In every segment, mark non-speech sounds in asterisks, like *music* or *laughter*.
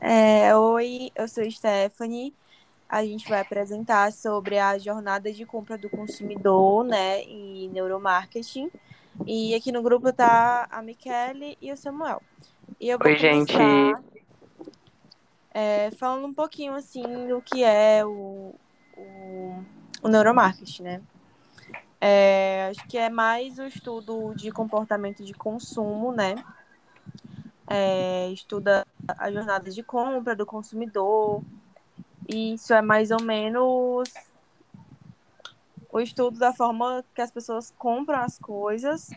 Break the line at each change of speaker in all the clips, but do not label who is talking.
É, oi, eu sou Stephanie. A gente vai apresentar sobre a jornada de compra do consumidor, né, e neuromarketing. E aqui no grupo tá a Michele e o Samuel. E eu vou
Oi, gente.
é, falando um pouquinho assim do que é o, o, o neuromarketing, né? É, acho que é mais o estudo de comportamento de consumo, né? É, estuda a jornada de compra do consumidor. E isso é mais ou menos o estudo da forma que as pessoas compram as coisas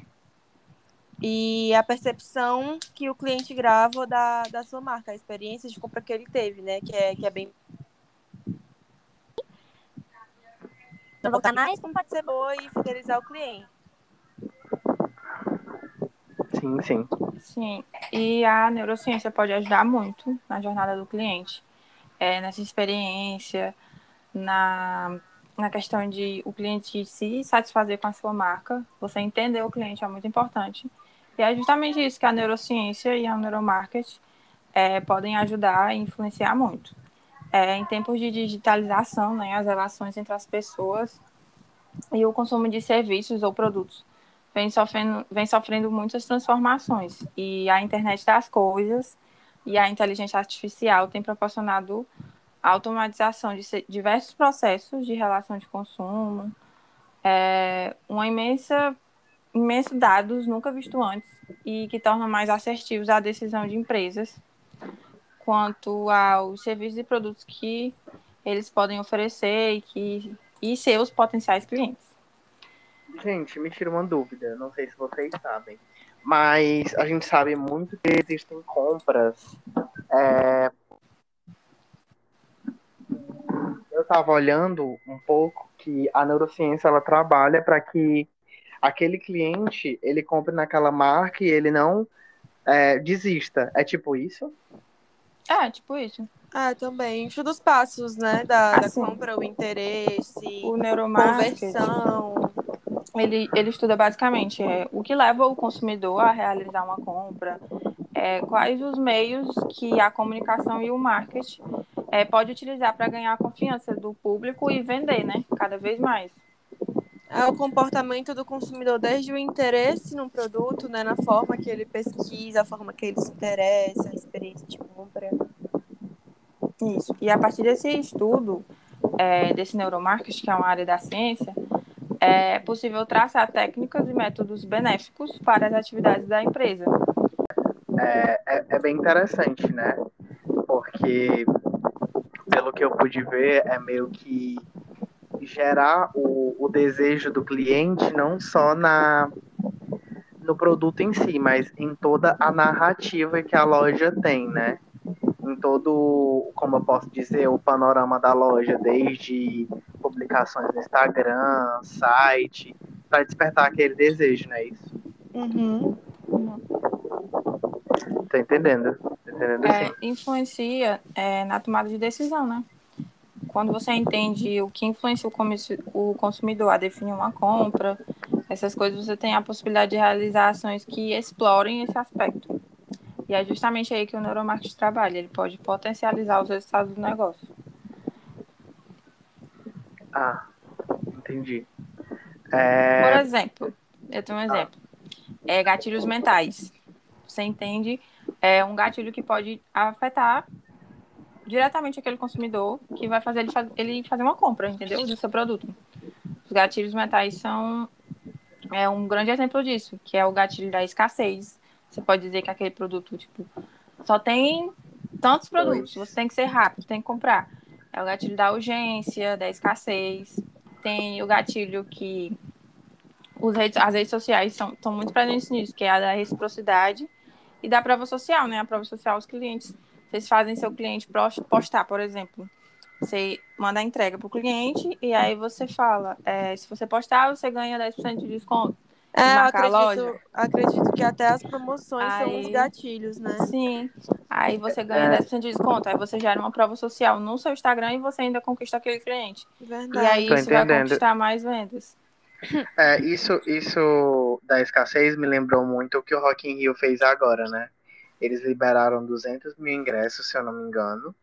e a percepção que o cliente grava da, da sua marca, a experiência de compra que ele teve, né? Que é, que é bem. Voltar mais, como pode ser boa e fidelizar o cliente.
Sim, sim.
Sim, e a neurociência pode ajudar muito na jornada do cliente, é, nessa experiência, na, na questão de o cliente se satisfazer com a sua marca. Você entender o cliente é muito importante. E é justamente isso que a neurociência e a neuromarketing é, podem ajudar e influenciar muito. É, em tempos de digitalização, né, as relações entre as pessoas e o consumo de serviços ou produtos vem sofrendo, vem sofrendo muitas transformações. E a internet das coisas e a inteligência artificial tem proporcionado automatização de diversos processos de relação de consumo, é, uma imensa imensos dados nunca vistos antes e que tornam mais assertivos a decisão de empresas quanto aos serviços e produtos que eles podem oferecer e, que, e seus potenciais clientes.
Gente, me tira uma dúvida, não sei se vocês sabem, mas a gente sabe muito que existem compras. É... Eu estava olhando um pouco que a neurociência ela trabalha para que aquele cliente ele compre naquela marca e ele não é, desista. É tipo isso?
É, tipo isso.
Ah, também. Estuda os passos, né? Da,
Assim,
da compra, o interesse,
O neuromarketing,
conversão.
Ele, ele estuda basicamente é, o que leva o consumidor a realizar uma compra, é, quais os meios que a comunicação e o marketing é, pode utilizar para ganhar a confiança do público e vender, né? Cada vez mais.
É o comportamento do consumidor desde o interesse no produto, né? Na forma que ele pesquisa, a forma que ele se interessa, a experiência de compra.
Isso. E a partir desse estudo, é, desse neuromarketing, que é uma área da ciência, é possível traçar técnicas e métodos benéficos para as atividades da empresa.
É, é, é bem interessante, né? Porque, pelo que eu pude ver, é meio que gerar o, o desejo do cliente não só na no produto em si, mas em toda a narrativa que a loja tem, né? Em todo, como eu posso dizer, o panorama da loja, desde publicações no Instagram, site, para despertar aquele desejo, não é isso?
Uhum.
Tá entendendo? Tá entendendo
É, influencia é, na tomada de decisão, né? Quando você entende o que influencia o, o consumidor a definir uma compra, essas coisas, você tem a possibilidade de realizar ações que explorem esse aspecto. E é justamente aí que o neuromarketing trabalha. Ele pode potencializar os resultados do negócio.
Ah, entendi.
Por
É,
exemplo, eu tenho um exemplo. É gatilhos mentais. Você entende? É um gatilho que pode afetar diretamente aquele consumidor que vai fazer ele, faz- ele fazer uma compra, entendeu? Do seu produto. Os gatilhos mentais são é um grande exemplo disso, que é o gatilho da escassez. Você pode dizer que aquele produto, tipo, só tem tantos produtos, você tem que ser rápido, tem que comprar. É o gatilho da urgência, da escassez. Tem o gatilho que os redes, as redes sociais estão muito presentes nisso, que é a da reciprocidade e da prova social, né? A prova social aos clientes. Vocês fazem seu cliente postar, por exemplo. Você manda a entrega para o cliente e aí você fala, é, se você postar, você ganha 10% de desconto.
É, acredito,
loja.
acredito que até as promoções são
Aí-
os gatilhos, né?
Sim. Aí você ganha
É.
10% de desconto. Aí você gera uma prova social no seu Instagram e você ainda conquista aquele cliente.
Verdade.
E aí
Tô
isso vai
entendendo.
conquistar mais vendas.
é, isso, isso da escassez me lembrou muito o que o Rock in Rio fez agora, né? eles liberaram 200 mil ingressos, se eu não me engano.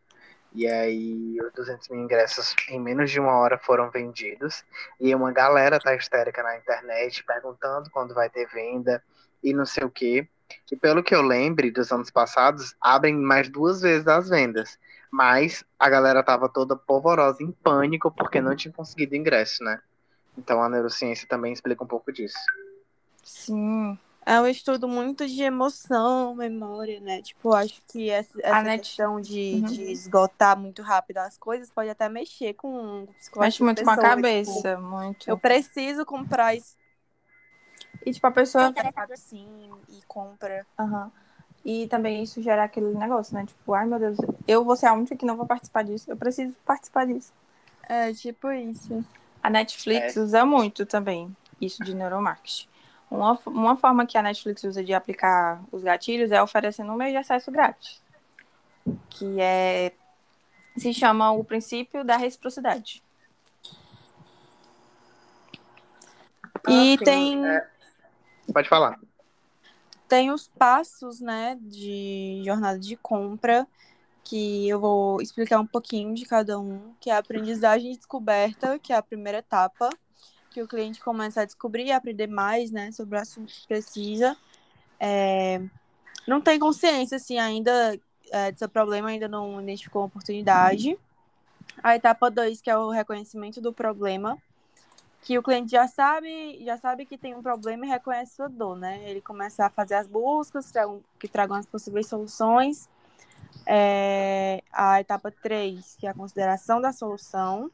E aí, os 200 mil ingressos em menos de uma hora foram vendidos. E uma galera tá histérica na internet perguntando quando vai ter venda e não sei o quê. E pelo que eu lembre dos anos passados, abrem mais duas vezes as vendas. Mas a galera tava toda polvorosa, em pânico, porque não tinha conseguido ingresso, né? Então a neurociência também explica um pouco disso.
Sim.
É um estudo muito de emoção, memória, né? Tipo, acho que essa, essa
net-
questão de,
Uhum.
de esgotar muito rápido as coisas pode até mexer com o psicológico
Mexe muito com a cabeça,
tipo,
muito.
eu preciso comprar isso
E tipo, a pessoa.
assim e compra.
Aham. E também isso gera aquele negócio, né? Tipo, ai meu Deus, eu vou ser a única que não vou participar disso. Eu preciso participar disso.
É, tipo isso.
A Netflix
É.
usa muito também isso de neuromarketing. Uma, uma forma que a Netflix usa de aplicar os gatilhos é oferecendo um mês de acesso grátis. Que é. Se chama o princípio da reciprocidade.
E
Ah, sim,
tem,
é. Pode falar.
tem os passos, né, de jornada de compra, que eu vou explicar um pouquinho de cada um, que é a aprendizagem e descoberta, que é a primeira etapa, que o cliente começa a descobrir e aprender mais, né, sobre o assunto que precisa. É, não tem consciência, assim, ainda é, do seu problema, ainda não identificou uma oportunidade. A etapa 2, que é o reconhecimento do problema, que o cliente já sabe, já sabe que tem um problema e reconhece sua dor, né? Ele começa a fazer as buscas que tragam as possíveis soluções. É, a etapa 3, que é a consideração da solução,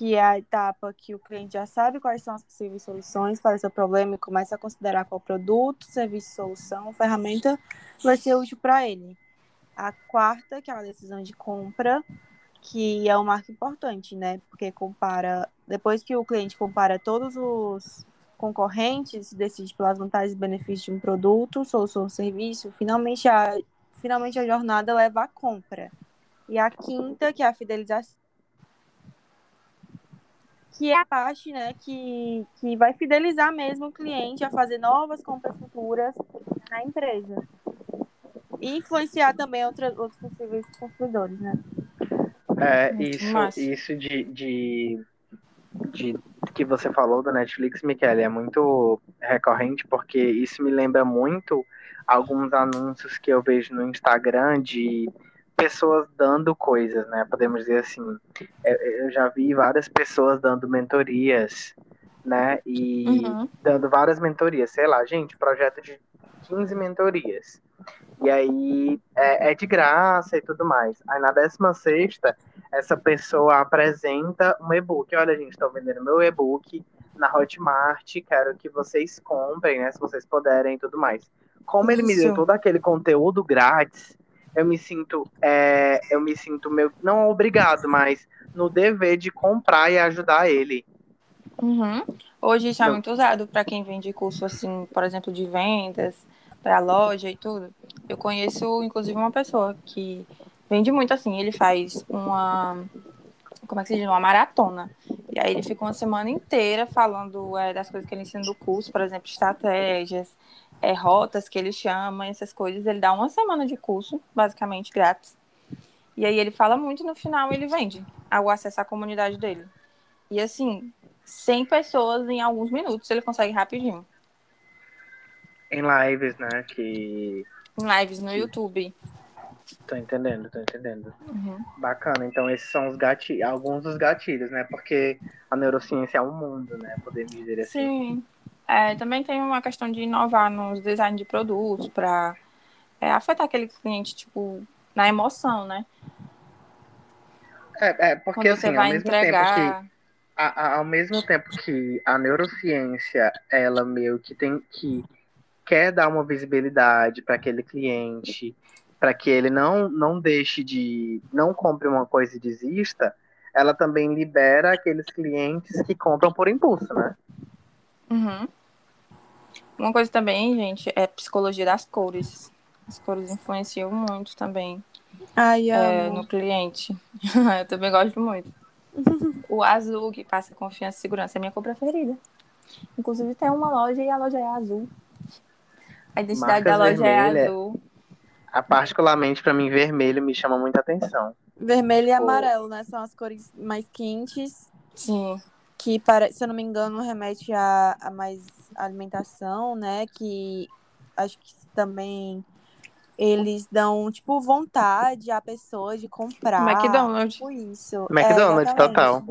que é a etapa que o cliente já sabe quais são as possíveis soluções para seu problema e começa a considerar qual produto, serviço, solução, ferramenta vai ser útil para ele. A quarta, que é a decisão de compra, que é um marco importante, né? Porque compara, depois que o cliente compara todos os concorrentes, decide pelas vantagens e benefícios de um produto, solução serviço, finalmente a, finalmente a jornada leva à compra. E a quinta, que é a fidelização, que é a parte, né, que, que vai fidelizar mesmo o cliente a fazer novas compras futuras na empresa. E influenciar também outra, outros possíveis consumidores, né?
É,
Muito
isso,
massa.
isso de, de, de que você falou do Netflix, Michele, é muito recorrente, porque isso me lembra muito alguns anúncios que eu vejo no Instagram de pessoas dando coisas, né? Podemos dizer assim. Eu, eu já vi várias pessoas dando mentorias, né? E
Uhum.
dando várias mentorias, sei lá, gente, projeto de 15 mentorias. E aí é, é de graça e tudo mais. Aí na 16 essa pessoa apresenta um e-book. Olha, gente, estou vendendo meu e-book na Hotmart, quero que vocês comprem, né? Se vocês puderem e tudo mais. Como ele me deu
Isso.
todo aquele conteúdo grátis, eu me sinto, é, eu me sinto meu, não obrigado, mas no dever de comprar e ajudar ele.
Uhum. Hoje isso é
Não.
muito usado para quem vende curso, assim, por exemplo, de vendas, para loja e tudo. Eu conheço, inclusive, uma pessoa que vende muito assim. Ele faz uma. Como é que se diz? Uma maratona. E aí ele fica uma semana inteira falando é, das coisas que ele ensina do curso, por exemplo, estratégias, é, rotas que ele chama, essas coisas. Ele dá uma semana de curso, basicamente grátis. E aí ele fala muito no final ele vende o acesso à comunidade dele. E assim, 100 pessoas em alguns minutos ele consegue rapidinho.
Em lives, né? Que.
Em lives no YouTube.
Tô entendendo, tô entendendo.
Uhum.
Bacana. Então, esses são os gatilhos, alguns dos gatilhos, né? Porque a neurociência é um mundo, né? Podemos dizer assim.
Sim. É, também tem uma questão de inovar nos design de produtos para afetar aquele cliente, tipo, na emoção, né?
É, é porque
Quando você
assim, ao mesmo tempo que
entregar.
a- a- ao mesmo tempo que a neurociência, ela meio que tem que quer dar uma visibilidade para aquele cliente, para que ele não não deixe de não compre uma coisa e desista, ela também libera aqueles clientes que compram por impulso, né?
Uhum. Uma coisa também, gente, é psicologia das cores. As cores influenciam muito também
Ai,
é, no cliente. *laughs* Eu também gosto muito. *laughs* O azul, que passa confiança e segurança, é minha cor preferida. Inclusive tem uma loja e a loja é azul. A identidade da
Marcas
loja é
vermelha.
azul.
Ah, Particularmente pra mim, vermelho me chama muita atenção.
Vermelho e
Pô.
amarelo, né? São as cores mais quentes,
Sim.
Que, para, se eu não me engano, remete a, a mais alimentação, né? Que acho que também eles dão, tipo, vontade à pessoa de comprar.
McDonald's.
Tipo isso.
McDonald's,
é,
total.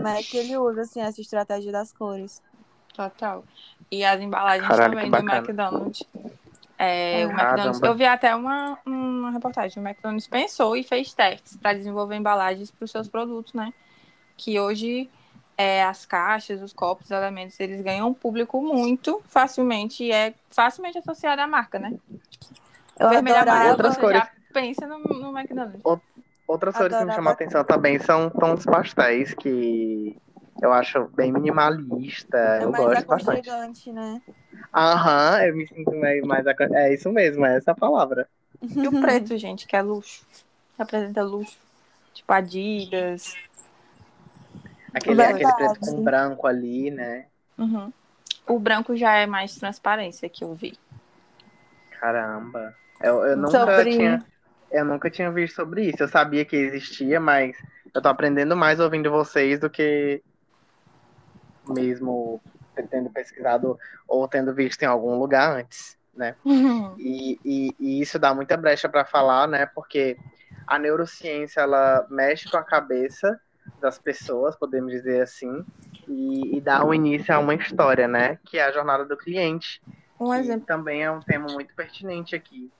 Mac, ele usa, assim, essa estratégia das cores.
Total. E as embalagens
Caralho,
também do. McDonald's. É, o. McDonald's. Eu vi até uma, uma reportagem. O McDonald's pensou e fez testes para desenvolver embalagens para os seus produtos, né? Que hoje é, as caixas, os copos, os elementos, eles ganham um público muito facilmente e é facilmente associado à marca, né?
Eu
Vermelho amarelo,
Outras cores.
já pensa no, no McDonald's.
Outras cores que me chamam a atenção também são tons pastéis, que eu acho bem minimalista.
É
eu
mais
gosto bastante.
aconchegante, né?
Aham, eu me sinto mais, mais. aco- É isso mesmo, é essa a palavra.
E o preto, gente, que é luxo. Representa luxo. Tipo Adidas.
Aquele, aquele preto com branco ali, né?
Uhum. O branco já é mais transparência que eu vi.
Caramba. Eu, eu nunca
Sobre-
tinha. Eu nunca tinha visto sobre isso. Eu sabia que existia, mas eu tô aprendendo mais ouvindo vocês do que mesmo tendo pesquisado ou tendo visto em algum lugar antes, né? E, e, e isso dá muita brecha para falar, né? Porque a neurociência ela mexe com a cabeça das pessoas, podemos dizer assim, e, e dá um início a uma história, né? Que é a jornada do cliente,
Um exemplo.
também é um tema muito pertinente aqui,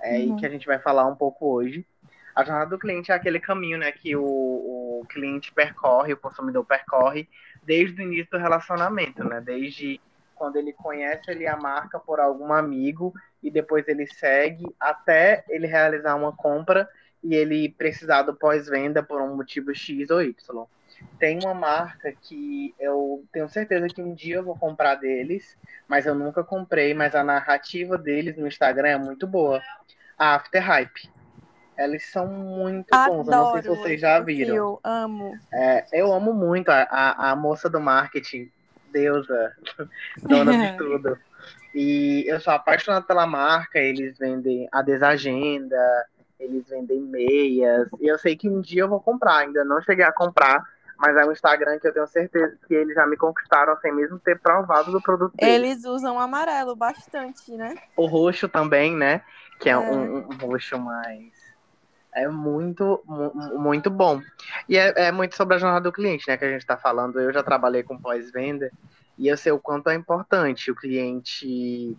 é,
Uhum.
e que a gente vai falar um pouco hoje. A jornada do cliente é aquele caminho, né, que o, o cliente percorre, o consumidor percorre desde o início do relacionamento, né? Desde quando ele conhece ali a marca por algum amigo e depois ele segue até ele realizar uma compra e ele precisar do pós-venda por um motivo X ou Y. Tem uma marca que eu tenho certeza que um dia eu vou comprar deles, mas eu nunca comprei, mas a narrativa deles no Instagram é muito boa. A After Hype. Eles são muito bons, eu não sei se
Adoro
vocês já viram.
perfil, amo.
É, eu amo muito a, a, a moça do marketing, deusa, *laughs* dona de *laughs* tudo. E eu sou apaixonado pela marca, eles vendem a desagenda, eles vendem meias, e eu sei que um dia eu vou comprar, ainda não cheguei a comprar, mas é um Instagram que eu tenho certeza que eles já me conquistaram sem mesmo ter provado do produto deles.
Eles usam amarelo bastante, né?
O roxo também, né? Que é,
É.
Um, um roxo mais. É muito, mu- muito bom. E é, é muito sobre a jornada do cliente, né? Que a gente está falando. Eu já trabalhei com pós-venda e eu sei o quanto é importante o cliente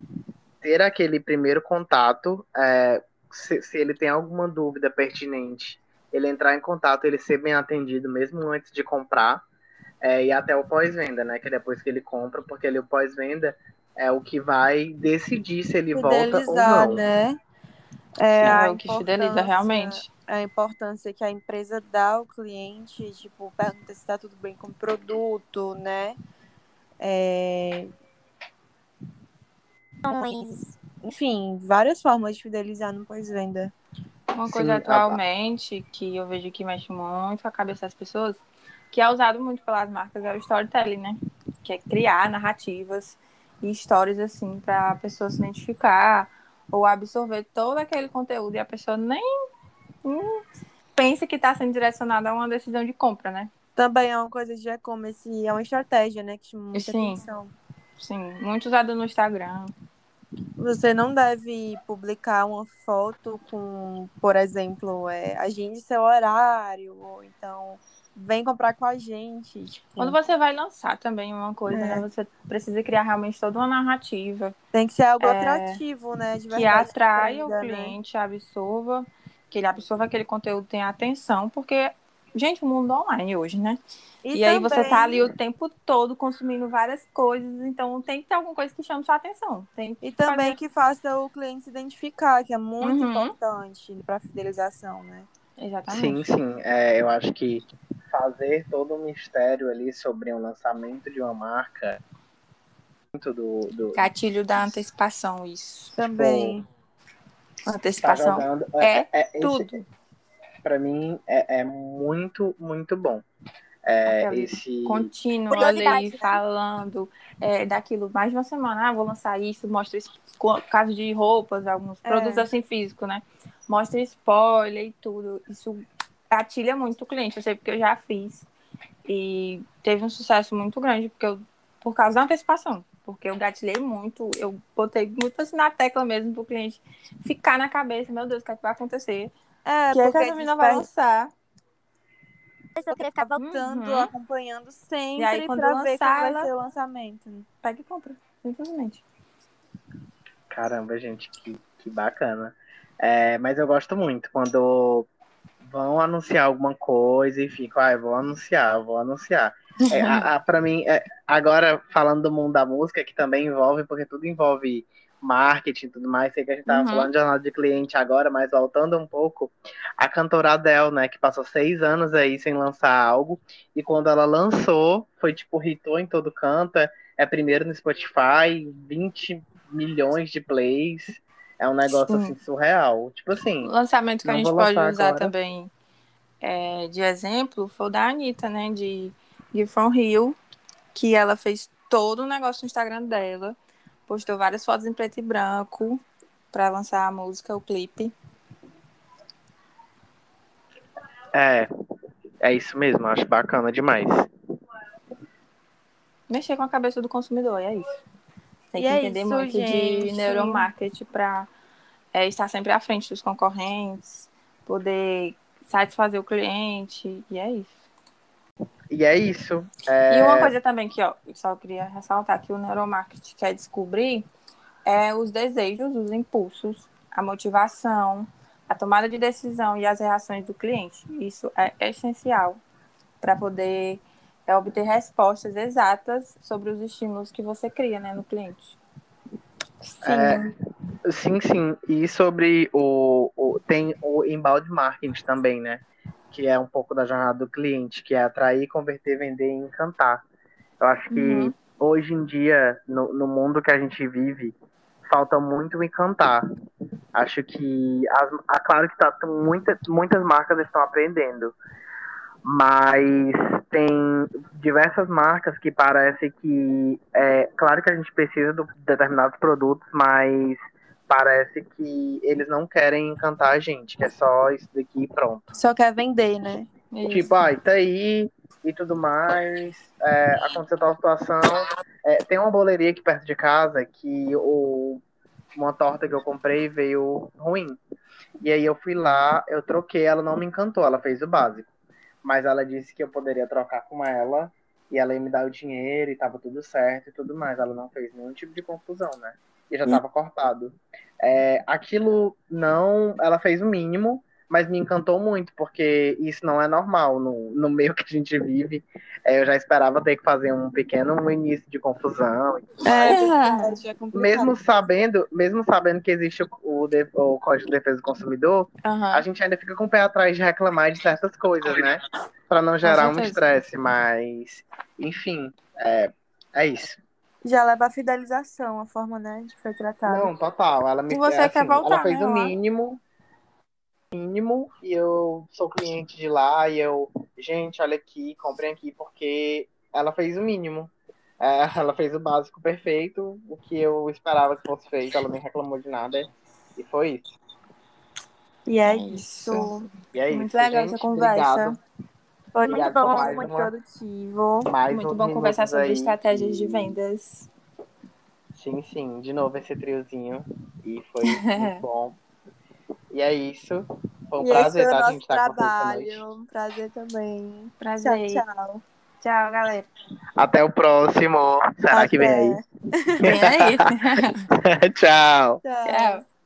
ter aquele primeiro contato. é, se, se ele tem alguma dúvida pertinente, ele entrar em contato, ele ser bem atendido mesmo antes de comprar. é, e até o pós-venda, né? Que é depois que ele compra, porque ele, o pós-venda é o que vai decidir se ele volta ou
Fidelizar,
não.
né? É,
É,
a
o que fideliza
importância-
realmente.
A importância que a empresa dá ao cliente, tipo, pergunta se tá tudo bem com o produto, né? É... Mas, Enfim, várias formas de fidelizar no pós-venda.
Uma
Sim,
coisa
a-
atualmente que eu vejo que mexe muito com a cabeça das pessoas, que é usado muito pelas marcas, é o storytelling, né? Que é criar narrativas e histórias assim para a pessoa se identificar ou absorver todo aquele conteúdo e a pessoa nem hum, pensa que está sendo direcionada a uma decisão de compra, né?
Também é uma coisa de e-commerce, é uma estratégia, né? Que chama muita
Sim.
atenção.
Sim, muito usado no Instagram.
Você não deve publicar uma foto com, por exemplo, é, agende seu horário, ou então vem comprar com a gente. Tipo,
Quando você vai lançar também uma coisa,
É.
né? Você precisa criar realmente toda uma narrativa
tem que ser algo
É,
atrativo, né?
Que atraia o
né?
cliente, absorva, que ele absorva aquele conteúdo, tenha atenção, porque, gente, o mundo online hoje, né? E, aí você
também-
tá ali o tempo todo consumindo várias coisas, então tem que ter alguma coisa que chame sua atenção. Tem que
E também
fazer-
que faça o cliente se identificar, que é muito
Uhum.
importante para fidelização, né?
Sim,
Exatamente.
sim. É, eu acho que fazer todo um mistério ali sobre um lançamento de uma marca muito do, do
Gatilho da antecipação, isso.
Também.
tá
Antecipação
jogando
é
esse-
tudo.
Para mim é, é muito muito bom é, esse.
Contínuo ali,
né?
falando é, daquilo mais de uma semana. Ah, vou lançar isso, mostra isso, caso de roupas, alguns
É.
produtos assim físicos, né? Mostra spoiler e tudo. Isso gatilha muito o cliente. Eu sei porque eu já fiz. E teve um sucesso muito grande, porque eu, por causa da antecipação. Porque eu gatilhei muito, eu botei muito assim na tecla mesmo pro cliente ficar na cabeça, meu Deus, o que, é que vai acontecer?
É,
que é que
porque
a menina vai lançar?
a pessoa querer ficar voltando,
Uhum.
acompanhando sempre
E aí, quando
pra ver
lançar,
como vai
ela-
ser o lançamento.
Pega e compra, simplesmente.
Caramba, gente, que, que bacana. É, mas eu gosto muito quando vão anunciar alguma coisa e ficam, ah, eu vou anunciar, eu vou anunciar. É, a, a, pra mim, é, agora falando do mundo da música, que também envolve, porque tudo envolve marketing e tudo mais, sei que a gente tava
Uhum.
falando de jornada de cliente agora, mas voltando um pouco, a cantora Adele, né, que passou seis anos aí sem lançar algo, e quando ela lançou, foi tipo, hitou em todo canto, é, é primeiro no Spotify, 20 milhões de plays, é um negócio
Sim.
assim surreal. Tipo assim,
O lançamento que a gente pode usar
agora.
também é, de exemplo foi o da Anitta, né? De Give From Rio, que ela fez todo o negócio no Instagram dela, postou várias fotos em preto e branco pra lançar a música, o clipe.
é, é isso mesmo, acho bacana demais.
Mexer com a cabeça do consumidor, é isso. Tem
E
que
é
entender
isso,
muito
gente.
de neuromarketing para estar sempre à frente dos concorrentes, poder satisfazer o cliente, e é isso.
E é isso. É,
E uma coisa também que ó, eu só queria ressaltar que o neuromarketing quer descobrir é os desejos, os impulsos, a motivação, a tomada de decisão e as reações do cliente. Isso é essencial para poder é, obter respostas exatas sobre os estímulos que você cria né, no cliente.
Sim.
É, Sim, sim. E sobre o, o- Tem o embalde marketing também, né? Que é um pouco da jornada do cliente, que é atrair, converter, vender e encantar. Eu acho que
Uhum.
hoje em dia, no, no mundo que a gente vive, falta muito encantar. Acho que. As, claro que tá, muita, muitas marcas estão aprendendo. Mas tem diversas marcas que parece que. É, claro que a gente precisa de determinados produtos, mas parece que eles não querem encantar a gente, que é só isso daqui e pronto.
Só quer vender, né?
Isso.
Tipo, ai, tá aí e tudo mais. É, aconteceu tal situação. É, tem uma boleria aqui perto de casa que o, uma torta que eu comprei veio ruim. E aí eu fui lá, eu troquei, ela não me encantou, ela fez o básico. Mas ela disse que eu poderia trocar com ela e ela ia me dar o dinheiro e tava tudo certo e tudo mais. Ela não fez nenhum tipo de confusão, né? E já tava cortado. É, aquilo não. Ela fez o mínimo, mas me encantou muito, porque isso não é normal no, no meio que a gente vive. É, eu já esperava ter que fazer um pequeno início de confusão.
É, é complicado.
Mesmo sabendo, mesmo sabendo que existe o, o, o Código de Defesa do Consumidor,
Aham.
a gente ainda fica com o pé atrás de reclamar de certas coisas, né? Pra não gerar um estresse, mas enfim, é, é isso.
Já leva a fidelização, a forma, né, de foi tratado.
Não, total. Ela me
E você
assim,
quer voltar,
ela fez
né,
o
lá?
mínimo, mínimo, e eu sou cliente de lá e eu, gente, olha aqui, comprem aqui porque ela fez o mínimo. É, *laughs* ela fez o básico perfeito, o que eu esperava que fosse feito, ela nem reclamou de nada. E foi isso.
E é
É
isso.
isso.
E é
Muito
isso.
legal
gente.
essa conversa.
Obrigado.
Foi
Obrigado
muito bom,
mais
muito
uma-
produtivo.
Mais
Muito bom conversar sobre
aí.
estratégias de vendas.
Sim, sim. De novo esse triozinho. E foi *laughs* muito bom. E é isso. Foi um
e
prazer,
o
tá,
nosso
gente, estar com vocês
trabalho. Um prazer também.
Prazer.
Tchau, tchau.
Tchau, galera.
Até o próximo. Será que vem aí?
Até.
Vem aí. *laughs*
Tchau.
Tchau.
Tchau.